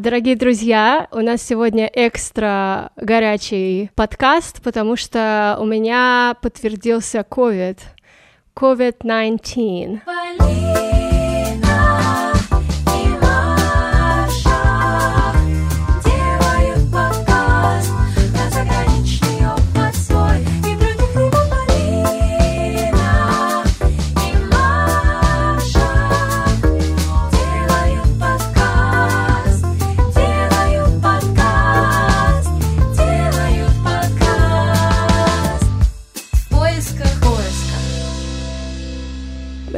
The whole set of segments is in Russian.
Дорогие друзья, у нас сегодня экстра горячий подкаст, потому что у меня подтвердился COVID. COVID-19.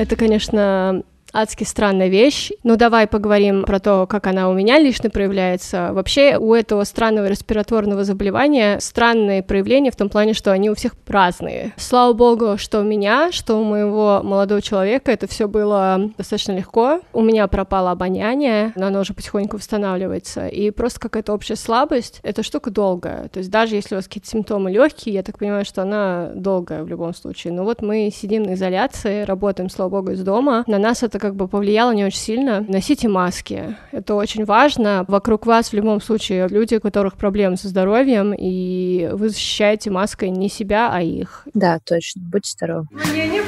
Это, конечно, адски странная вещь. Ну, давай поговорим про то, как она у меня лично проявляется. Вообще, у этого странного респираторного заболевания странные проявления в том плане, что они у всех разные. Слава богу, что у меня, что у моего молодого человека это все было достаточно легко. У меня пропало обоняние, но оно уже потихоньку восстанавливается. И просто какая-то общая слабость. Эта штука долгая. То есть даже если у вас какие-то симптомы легкие, я так понимаю, что она долгая в любом случае. Но вот мы сидим на изоляции, работаем, слава богу, из дома. На нас это как бы повлияло не очень сильно. Носите маски. Это очень важно. Вокруг вас в любом случае люди, у которых проблемы со здоровьем, и вы защищаете маской не себя, а их. Да, точно. Будьте здоровы. Мне не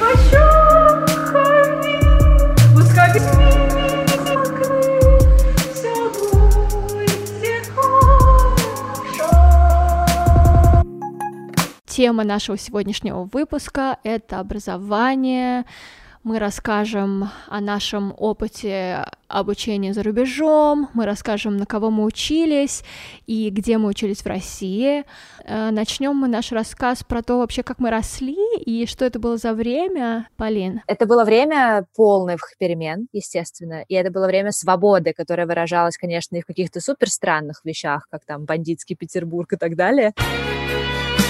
Тема нашего сегодняшнего выпуска — это образование, мы расскажем о нашем опыте обучения за рубежом, мы расскажем, на кого мы учились и где мы учились в России. Э, Начнем мы наш рассказ про то вообще, как мы росли и что это было за время, Полин. Это было время полных перемен, естественно, и это было время свободы, которая выражалась, конечно, и в каких-то супер странных вещах, как там бандитский Петербург и так далее.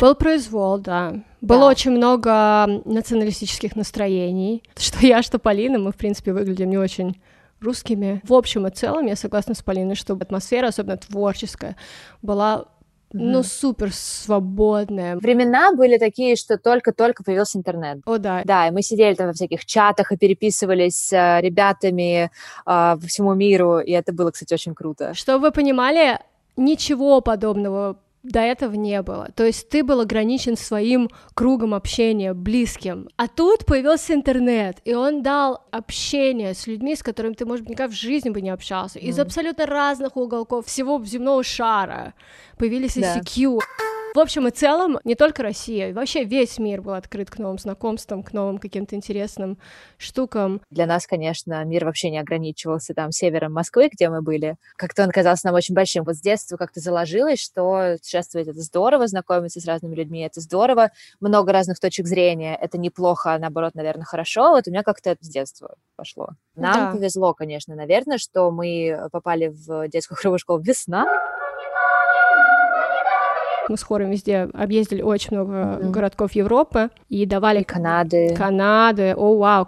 Был произвол, да. Было да. очень много националистических настроений. Что я, что Полина, мы, в принципе, выглядим не очень русскими. В общем и целом, я согласна с Полиной, что атмосфера, особенно творческая, была ну, супер свободная. Времена были такие, что только-только появился интернет. О, да. Да, и мы сидели там во всяких чатах и переписывались с э, ребятами э, по всему миру, и это было, кстати, очень круто. Чтобы вы понимали, ничего подобного до этого не было. То есть ты был ограничен своим кругом общения, близким. А тут появился интернет, и он дал общение с людьми, с которыми ты, может быть, никогда в жизни бы не общался, mm. из абсолютно разных уголков всего земного шара. Появились да. ICQ. В общем и целом, не только Россия, вообще весь мир был открыт к новым знакомствам, к новым каким-то интересным штукам. Для нас, конечно, мир вообще не ограничивался там севером Москвы, где мы были. Как-то он казался нам очень большим. Вот с детства как-то заложилось, что путешествовать — это здорово, знакомиться с разными людьми — это здорово, много разных точек зрения — это неплохо, а наоборот, наверное, хорошо. Вот у меня как-то это с детства пошло. Нам да. повезло, конечно, наверное, что мы попали в детскую хоровую школу «Весна», мы с хором везде объездили очень много mm-hmm. городков Европы и давали... И Канады. Канады, о, вау.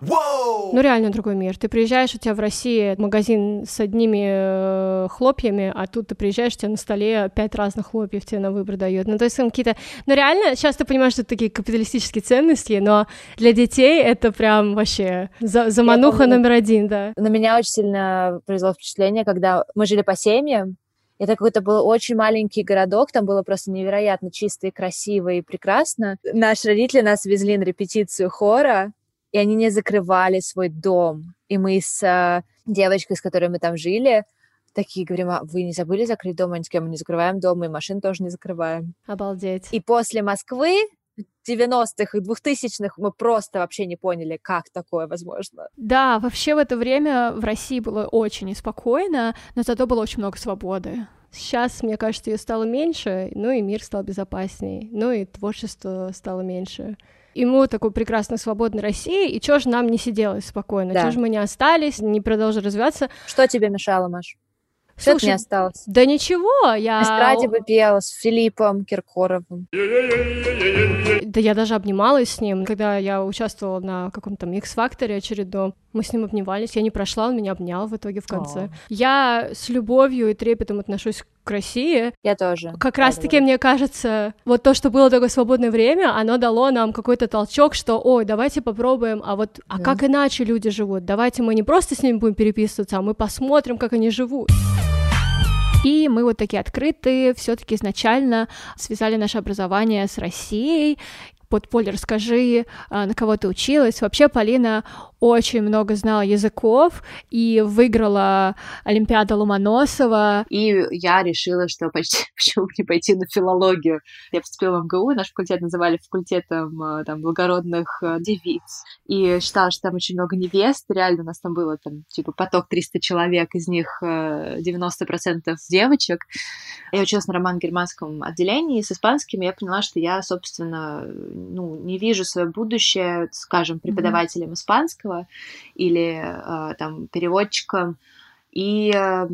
Ну, реально другой мир. Ты приезжаешь, у тебя в России магазин с одними э, хлопьями, а тут ты приезжаешь, у тебя на столе пять разных хлопьев тебе на выбор дают. Ну, то есть там какие-то... Ну, реально, сейчас ты понимаешь, что это такие капиталистические ценности, но для детей это прям вообще за замануха номер один, да. На меня очень сильно произвело впечатление, когда мы жили по семьям, это какой-то был очень маленький городок, там было просто невероятно чисто и красиво и прекрасно. Наши родители нас везли на репетицию хора, и они не закрывали свой дом. И мы с э, девочкой, с которой мы там жили, такие говорим, а вы не забыли закрыть дом? Они такие, мы не закрываем дом, и машин тоже не закрываем. Обалдеть. И после Москвы 90-х и 2000-х мы просто вообще не поняли, как такое возможно. Да, вообще в это время в России было очень неспокойно, но зато было очень много свободы. Сейчас, мне кажется, ее стало меньше, ну и мир стал безопаснее, ну и творчество стало меньше. И мы такой прекрасной свободной России, и чё же нам не сиделось спокойно? Да. Чё же мы не остались, не продолжили развиваться? Что тебе мешало, Маш? Что Слушай, не осталось? Да ничего, я... На эстраде бы пела с Филиппом Киркоровым. Да я даже обнималась с ним, когда я участвовала на каком-то X-факторе очередном. Мы с ним обнимались, я не прошла, он меня обнял в итоге в конце. О. Я с любовью и трепетом отношусь к России. Я тоже. Как раз-таки, мне кажется, вот то, что было такое свободное время, оно дало нам какой-то толчок, что, ой, давайте попробуем, а вот, а да. как иначе люди живут? Давайте мы не просто с ними будем переписываться, а мы посмотрим, как они живут. Философии, мы вот такие открытые, все-таки изначально связали наше образование с Россией, вот, Поль, расскажи, а, на кого ты училась. Вообще, Полина очень много знала языков и выиграла Олимпиаду Ломоносова. И я решила, что почти почему не пойти на филологию. Я поступила в МГУ, наш факультет называли факультетом а, там, благородных а, девиц. И считала, что там очень много невест. Реально у нас там было там, типа поток 300 человек, из них 90% девочек. Я училась на роман-германском отделении с испанским, и я поняла, что я, собственно, ну, не вижу свое будущее, скажем, преподавателем mm-hmm. испанского или э, там переводчиком. И э,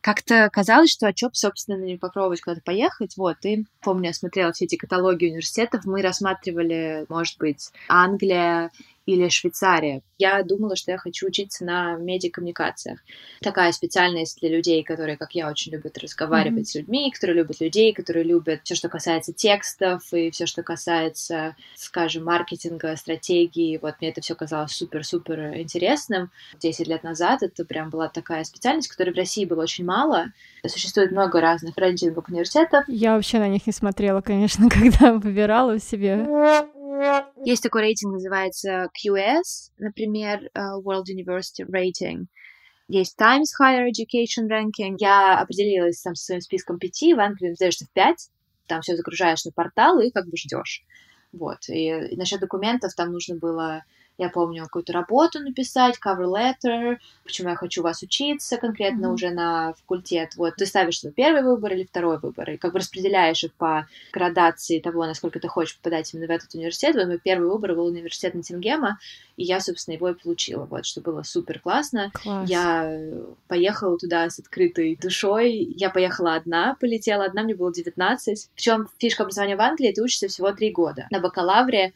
как-то казалось, что а что, собственно, не попробовать куда-то поехать. Вот, и помню, я смотрела все эти каталоги университетов, мы рассматривали, может быть, Англия или Швейцария. Я думала, что я хочу учиться на медиакоммуникациях. Такая специальность для людей, которые, как я, очень любят разговаривать mm-hmm. с людьми, которые любят людей, которые любят все, что касается текстов и все, что касается, скажем, маркетинга, стратегии. Вот мне это все казалось супер-супер интересным. Десять лет назад это прям была такая специальность, которой в России было очень мало. Существует много разных рейтингов университетов. Я вообще на них не смотрела, конечно, когда выбирала себе. Есть такой рейтинг, называется QS, например, э, World University Rating. Есть Times Higher Education Ranking. Я определилась там со своим списком пяти, в Англии сдаешься в пять, там все загружаешь на портал и как бы ждешь. Вот. И, и насчет документов там нужно было я помню какую-то работу написать, cover letter, почему я хочу вас учиться конкретно mm-hmm. уже на факультет. Вот ты ставишь свой первый выбор или второй выбор, и как бы распределяешь их по градации того, насколько ты хочешь попадать именно в этот университет. Вот мой первый выбор был университет Ноттингема, и я, собственно, его и получила, вот, что было супер классно. Класс. Я поехала туда с открытой душой, я поехала одна, полетела одна, мне было 19. Причем фишка образования в Англии, ты учишься всего три года. На бакалавре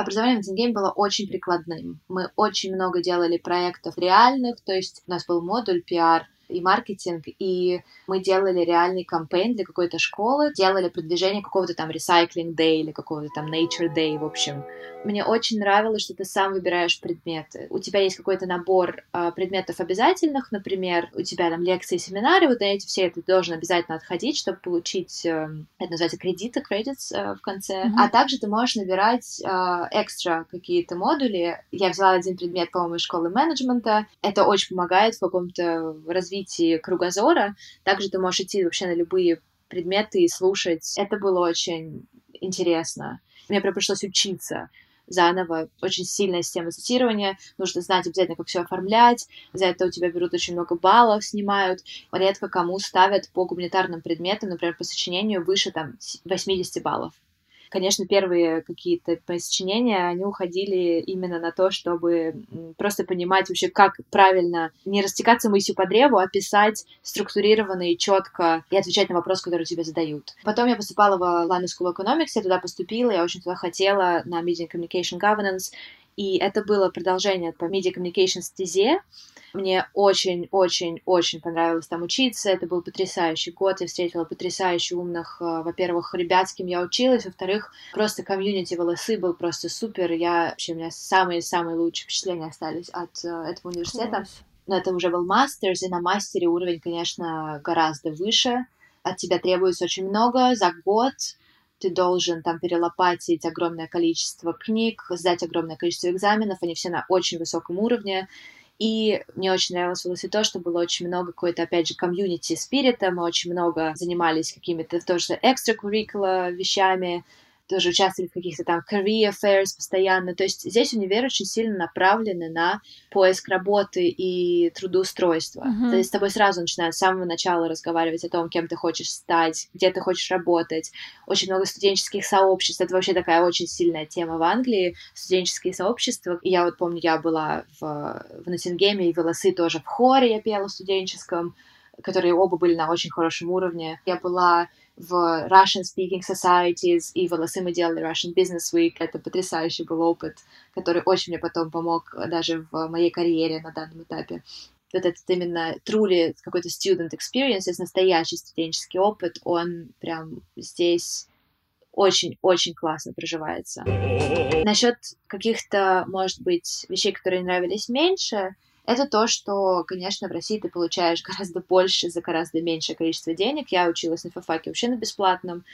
образование на Тенгейм было очень прикладным. Мы очень много делали проектов реальных, то есть у нас был модуль PR — и маркетинг, и мы делали реальный кампейн для какой-то школы, делали продвижение какого-то там recycling day или какого-то там nature day, в общем. Мне очень нравилось, что ты сам выбираешь предметы. У тебя есть какой-то набор э, предметов обязательных, например, у тебя там лекции, семинары, вот на эти все ты должен обязательно отходить, чтобы получить, э, это называется кредиты, credits э, в конце. Mm-hmm. А также ты можешь набирать экстра какие-то модули. Я взяла один предмет, по-моему, из школы менеджмента. Это очень помогает в каком-то развитии развитии кругозора. Также ты можешь идти вообще на любые предметы и слушать. Это было очень интересно. Мне прям пришлось учиться заново. Очень сильная система цитирования. Нужно знать обязательно, как все оформлять. За это у тебя берут очень много баллов, снимают. Редко кому ставят по гуманитарным предметам, например, по сочинению выше там 80 баллов. Конечно, первые какие-то сочинения, они уходили именно на то, чтобы просто понимать вообще, как правильно не растекаться мыслью по древу, а писать структурированно и четко и отвечать на вопросы, которые тебе задают. Потом я поступала в London School of Economics, я туда поступила, я очень туда хотела на Media Communication Governance, и это было продолжение по Media Communication стезе. Мне очень-очень-очень понравилось там учиться. Это был потрясающий год. Я встретила потрясающе умных, э, во-первых, ребят, с кем я училась, во-вторых, просто комьюнити волосы был просто супер. Я, вообще, у меня самые-самые лучшие впечатления остались от э, этого университета. Класс. Но это уже был мастерс, и на мастере уровень, конечно, гораздо выше. От тебя требуется очень много за год ты должен там перелопатить огромное количество книг, сдать огромное количество экзаменов, они все на очень высоком уровне. И мне очень нравилось в то, что было очень много какой-то, опять же, комьюнити спирита, мы очень много занимались какими-то тоже extracurricular вещами, тоже участвовали в каких-то там career affairs постоянно. То есть здесь универ очень сильно направлены на поиск работы и трудоустройства. Uh-huh. То есть с тобой сразу начинают с самого начала разговаривать о том, кем ты хочешь стать, где ты хочешь работать. Очень много студенческих сообществ. Это вообще такая очень сильная тема в Англии. Студенческие сообщества. И я вот помню, я была в, в Ноттингеме и Волосы тоже в хоре я пела в студенческом которые оба были на очень хорошем уровне. Я была в Russian Speaking Societies, и волосы мы делали Russian Business Week. Это потрясающий был опыт, который очень мне потом помог даже в моей карьере на данном этапе. Вот этот именно truly какой-то student experience, настоящий студенческий опыт, он прям здесь очень-очень классно проживается. Насчет каких-то, может быть, вещей, которые нравились меньше, это то, что, конечно, в России ты получаешь гораздо больше за гораздо меньшее количество денег. Я училась на филфаке вообще на бесплатном,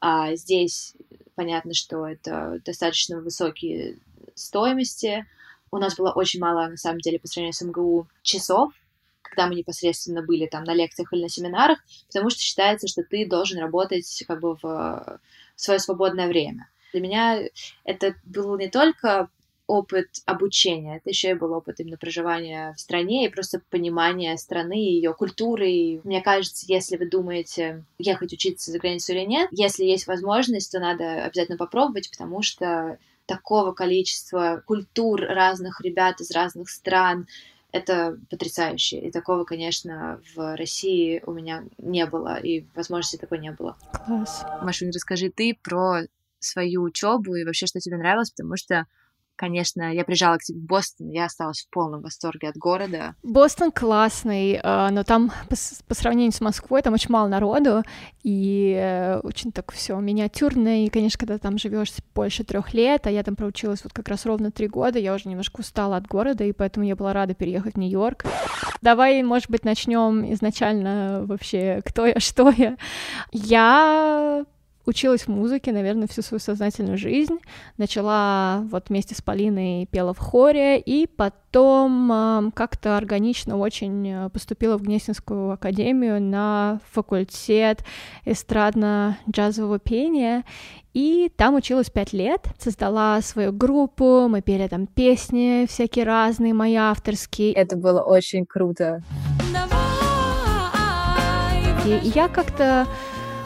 а здесь понятно, что это достаточно высокие стоимости. У нас было очень мало, на самом деле, по сравнению с МГУ, часов, когда мы непосредственно были там на лекциях или на семинарах, потому что считается, что ты должен работать как бы в свое свободное время. Для меня это было не только опыт обучения, это еще и был опыт именно проживания в стране и просто понимания страны, ее культуры. И мне кажется, если вы думаете ехать учиться за границу или нет, если есть возможность, то надо обязательно попробовать, потому что такого количества культур разных ребят из разных стран, это потрясающе. И такого, конечно, в России у меня не было, и возможности такой не было. Класс. Машунь, расскажи ты про свою учебу и вообще, что тебе нравилось, потому что Конечно, я приезжала к тебе в Бостон, я осталась в полном восторге от города. Бостон классный, а, но там по, сравнению с Москвой там очень мало народу и э, очень так все миниатюрно. И, конечно, когда там живешь больше трех лет, а я там проучилась вот как раз ровно три года, я уже немножко устала от города, и поэтому я была рада переехать в Нью-Йорк. Давай, может быть, начнем изначально вообще, кто я, что я. Я училась музыке, наверное, всю свою сознательную жизнь. Начала вот вместе с Полиной пела в хоре, и потом э, как-то органично очень э, поступила в Гнесинскую академию на факультет эстрадно-джазового пения, и там училась пять лет, создала свою группу, мы пели там песни всякие разные, мои авторские. Это было очень круто. И я как-то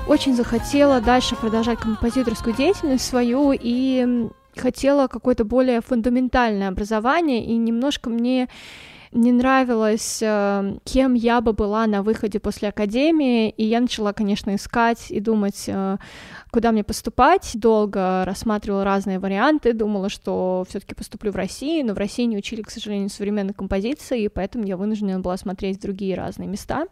очень захотела дальше продолжать композиторскую деятельность свою и хотела какое-то более фундаментальное образование, и немножко мне не нравилось, э, кем я бы была на выходе после академии, и я начала, конечно, искать и думать, э, куда мне поступать. Долго рассматривала разные варианты, думала, что все-таки поступлю в Россию, но в России не учили, к сожалению, современной композиции, и поэтому я вынуждена была смотреть другие разные места.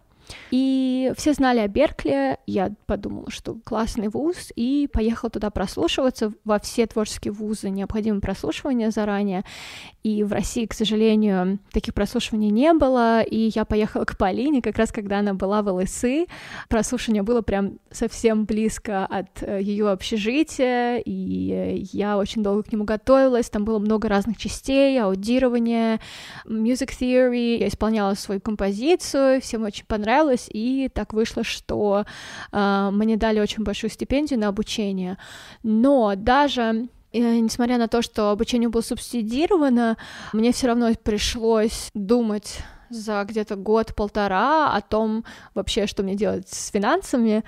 И все знали о Беркли, я подумала, что классный вуз, и поехала туда прослушиваться. Во все творческие вузы необходимо прослушивание заранее, и в России, к сожалению, таких прослушиваний не было, и я поехала к Полине, как раз когда она была в ЛСИ. Прослушивание было прям совсем близко от э, ее общежития, и я очень долго к нему готовилась, там было много разных частей, аудирование, music theory, я исполняла свою композицию, всем очень понравилось, понравилось, и так вышло, что э, мне дали очень большую стипендию на обучение. Но даже э, несмотря на то, что обучение было субсидировано, мне все равно пришлось думать за где-то год-полтора о том вообще, что мне делать с финансами.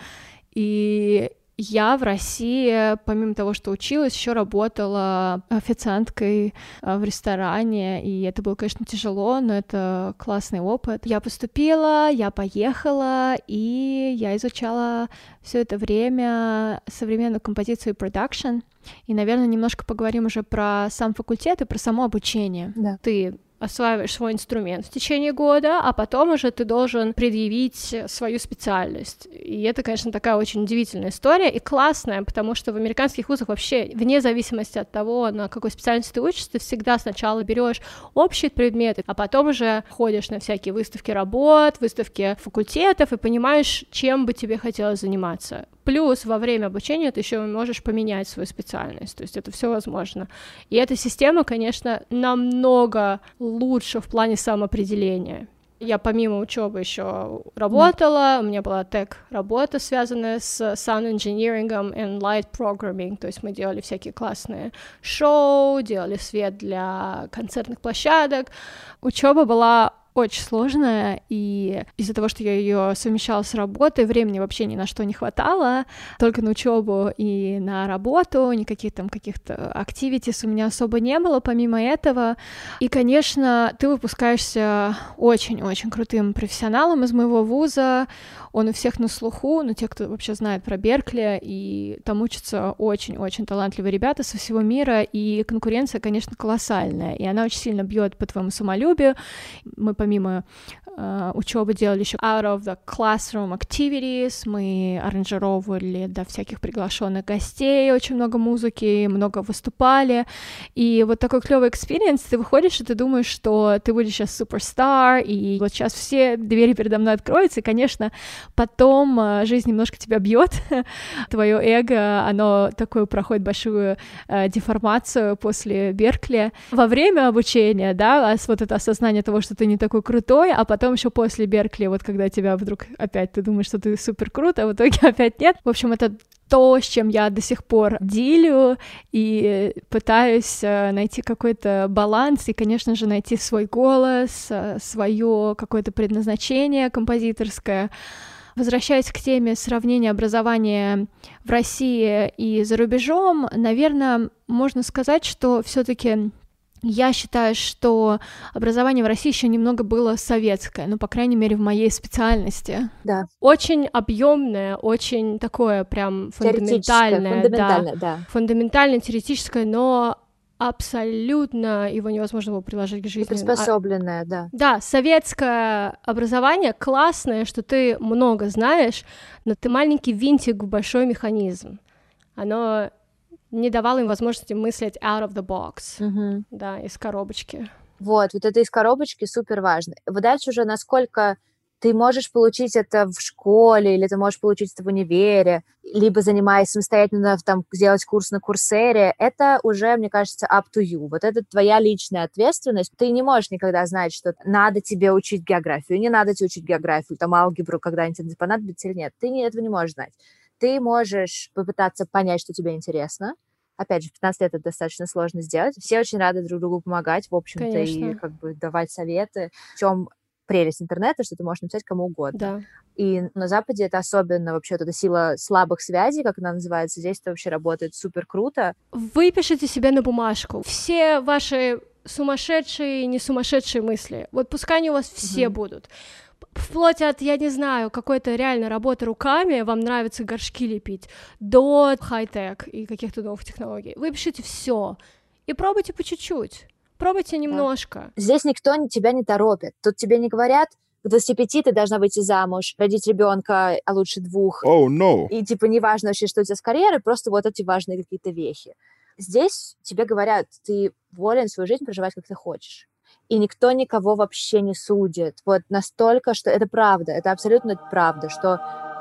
И я в России, помимо того, что училась, еще работала официанткой а, в ресторане, и это было, конечно, тяжело, но это классный опыт. Я поступила, я поехала, и я изучала все это время современную композицию и продакшн. И, наверное, немножко поговорим уже про сам факультет и про само обучение. Да. Ты осваиваешь свой инструмент в течение года, а потом уже ты должен предъявить свою специальность. И это, конечно, такая очень удивительная история и классная, потому что в американских вузах вообще, вне зависимости от того, на какой специальности ты учишься, ты всегда сначала берешь общие предметы, а потом уже ходишь на всякие выставки работ, выставки факультетов и понимаешь, чем бы тебе хотелось заниматься. Плюс во время обучения ты еще можешь поменять свою специальность, то есть это все возможно. И эта система, конечно, намного лучше в плане самоопределения. Я помимо учебы еще работала, у меня была тег работа, связанная с sound engineering and light programming, то есть мы делали всякие классные шоу, делали свет для концертных площадок. Учеба была очень сложная, и из-за того, что я ее совмещала с работой, времени вообще ни на что не хватало, только на учебу и на работу, никаких там каких-то активитис у меня особо не было помимо этого. И, конечно, ты выпускаешься очень-очень крутым профессионалом из моего вуза, он у всех на слуху, но те, кто вообще знает про Беркли, и там учатся очень-очень талантливые ребята со всего мира, и конкуренция, конечно, колоссальная, и она очень сильно бьет по твоему самолюбию. Мы помимо э, учебы делали еще out of the classroom activities, мы аранжировали для всяких приглашенных гостей очень много музыки, много выступали, и вот такой клевый experience, ты выходишь и ты думаешь, что ты будешь сейчас superstar, и вот сейчас все двери передо мной откроются, и, конечно, потом э, жизнь немножко тебя бьет, твое эго, оно такое проходит большую э, деформацию после Беркли. Во время обучения, да, вот это осознание того, что ты не такой крутой, а потом еще после Беркли, вот когда тебя вдруг опять ты думаешь, что ты супер крут, а в итоге опять нет. В общем, это то, с чем я до сих пор делю и пытаюсь э, найти какой-то баланс и, конечно же, найти свой голос, э, свое какое-то предназначение композиторское. Возвращаясь к теме сравнения образования в России и за рубежом, наверное, можно сказать, что все-таки я считаю, что образование в России еще немного было советское, ну, по крайней мере, в моей специальности. Да. Очень объемное, очень такое прям фундаментальное. Фундаментальное, да. да. Фундаментальное, теоретическое, но абсолютно его невозможно было приложить к жизни. И приспособленное, а, да. Да, советское образование классное, что ты много знаешь, но ты маленький винтик в большой механизм. Оно не давал им возможности мыслить out of the box, угу. да, из коробочки. Вот, вот это из коробочки супер важно. Вот дальше уже насколько ты можешь получить это в школе, или ты можешь получить это в универе, либо занимаясь самостоятельно, там, сделать курс на курсере, это уже, мне кажется, up to you. Вот это твоя личная ответственность. Ты не можешь никогда знать, что надо тебе учить географию, не надо тебе учить географию, там, алгебру когда-нибудь понадобится или нет. Ты этого не можешь знать ты можешь попытаться понять, что тебе интересно. Опять же, в 15 лет это достаточно сложно сделать. Все очень рады друг другу помогать, в общем-то, Конечно. и как бы давать советы. В чем прелесть интернета, что ты можешь написать кому угодно. Да. И на Западе это особенно вообще вот эта сила слабых связей, как она называется, здесь это вообще работает супер круто. Вы пишете себе на бумажку все ваши сумасшедшие и не сумасшедшие мысли. Вот пускай они у вас все mm-hmm. будут вплоть от, я не знаю, какой-то реально работы руками, вам нравится горшки лепить, до хай-тек и каких-то новых технологий. Вы пишите все и пробуйте по чуть-чуть. Пробуйте немножко. Да. Здесь никто тебя не торопит. Тут тебе не говорят, к 25 ты должна выйти замуж, родить ребенка, а лучше двух. Oh, no. И типа не важно вообще, что у тебя с карьерой, просто вот эти важные какие-то вехи. Здесь тебе говорят, ты волен свою жизнь проживать, как ты хочешь и никто никого вообще не судит. Вот настолько, что это правда, это абсолютно правда, что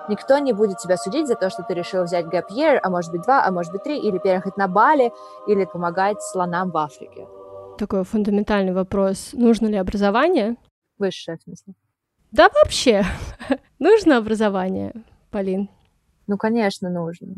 никто не будет тебя судить за то, что ты решил взять gap year, а может быть два, а может быть три, или переехать на Бали, или помогать слонам в Африке. Такой фундаментальный вопрос. Нужно ли образование? Высшее, в смысле. Да вообще. нужно образование, Полин? Ну, конечно, нужно.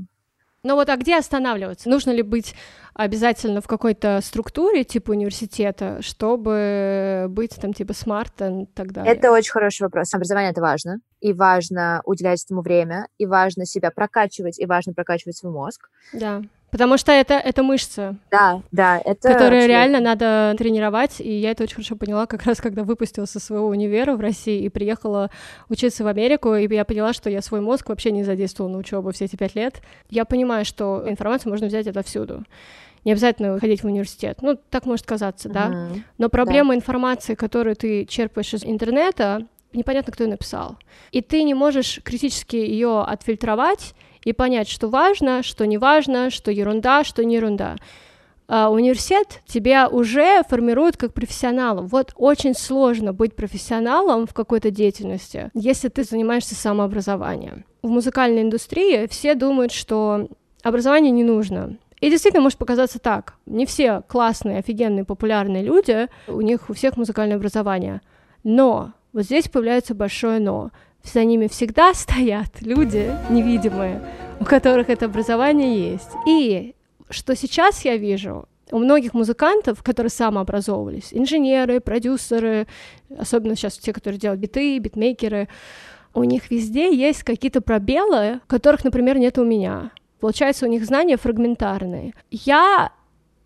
Ну вот, а где останавливаться? Нужно ли быть обязательно в какой-то структуре, типа университета, чтобы быть там типа смарт и так далее? Это очень хороший вопрос. Образование — это важно. И важно уделять этому время, и важно себя прокачивать, и важно прокачивать свой мозг. Да. Потому что это, это мышца. Да, да, это... Которые реально надо тренировать, и я это очень хорошо поняла как раз, когда выпустилась со своего универа в России и приехала учиться в Америку, и я поняла, что я свой мозг вообще не задействовала на учебу все эти пять лет. Я понимаю, что информацию можно взять отовсюду. Не обязательно ходить в университет. Ну, так может казаться, uh-huh. да. Но проблема да. информации, которую ты черпаешь из интернета, непонятно, кто ее написал. И ты не можешь критически ее отфильтровать и понять, что важно, что не важно, что ерунда, что не ерунда. А университет тебя уже формирует как профессионала. Вот очень сложно быть профессионалом в какой-то деятельности, если ты занимаешься самообразованием. В музыкальной индустрии все думают, что образование не нужно. И действительно может показаться так. Не все классные, офигенные, популярные люди, у них у всех музыкальное образование. Но вот здесь появляется большое но за ними всегда стоят люди невидимые, у которых это образование есть. И что сейчас я вижу, у многих музыкантов, которые самообразовывались, инженеры, продюсеры, особенно сейчас те, которые делают биты, битмейкеры, у них везде есть какие-то пробелы, которых, например, нет у меня. Получается, у них знания фрагментарные. Я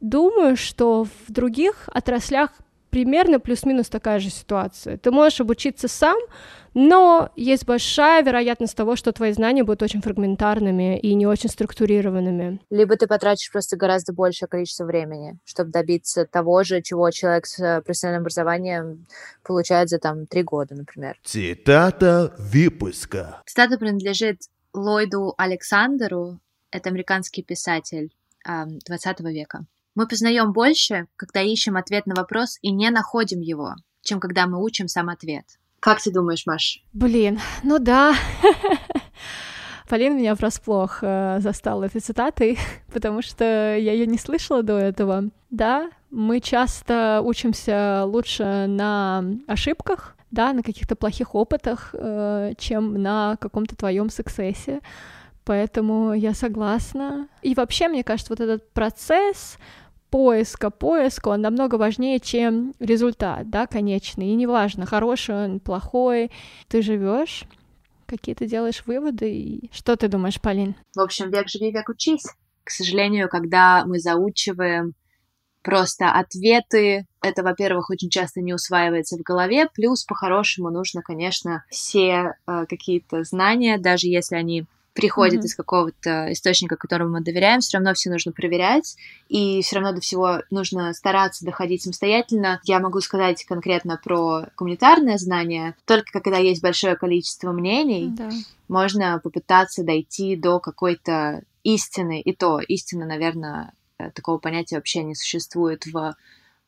думаю, что в других отраслях примерно плюс-минус такая же ситуация. Ты можешь обучиться сам, но есть большая вероятность того, что твои знания будут очень фрагментарными и не очень структурированными. Либо ты потратишь просто гораздо большее количество времени, чтобы добиться того же, чего человек с э, профессиональным образованием получает за там три года, например. Цитата выпуска. Цитата принадлежит Ллойду Александру, это американский писатель 20 века. Мы познаем больше, когда ищем ответ на вопрос и не находим его, чем когда мы учим сам ответ. Как ты думаешь, Маш? Блин, ну да. Полин меня врасплох э, застала этой цитатой, потому что я ее не слышала до этого. Да, мы часто учимся лучше на ошибках, да, на каких-то плохих опытах, э, чем на каком-то твоем суксессе. Поэтому я согласна. И вообще, мне кажется, вот этот процесс поиска, поиска, он намного важнее, чем результат, да, конечный. И неважно, хороший он, плохой, ты живешь, какие ты делаешь выводы, и что ты думаешь, Полин? В общем, век живи, век учись. К сожалению, когда мы заучиваем просто ответы, это, во-первых, очень часто не усваивается в голове, плюс по-хорошему нужно, конечно, все э, какие-то знания, даже если они приходит mm-hmm. из какого-то источника, которому мы доверяем, все равно все нужно проверять, и все равно до всего нужно стараться доходить самостоятельно. Я могу сказать конкретно про гуманитарное знание, только когда есть большое количество мнений, да. можно попытаться дойти до какой-то истины, и то истина, наверное, э, такого понятия вообще не существует в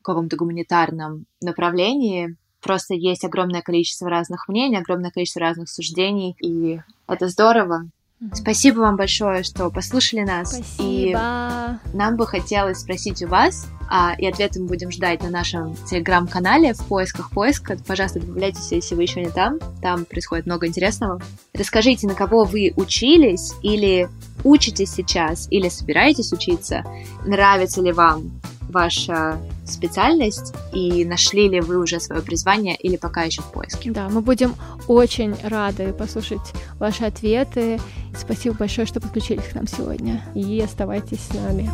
каком-то гуманитарном направлении, просто есть огромное количество разных мнений, огромное количество разных суждений, и это здорово. Спасибо вам большое, что послушали нас. Спасибо. И нам бы хотелось спросить у вас, а, и ответы мы будем ждать на нашем телеграм-канале в поисках поиска. Пожалуйста, добавляйтесь, если вы еще не там. Там происходит много интересного. Расскажите, на кого вы учились или учитесь сейчас, или собираетесь учиться. Нравится ли вам ваша специальность и нашли ли вы уже свое призвание или пока еще в поиске. Да, мы будем очень рады послушать ваши ответы. Спасибо большое, что подключились к нам сегодня. И оставайтесь с нами.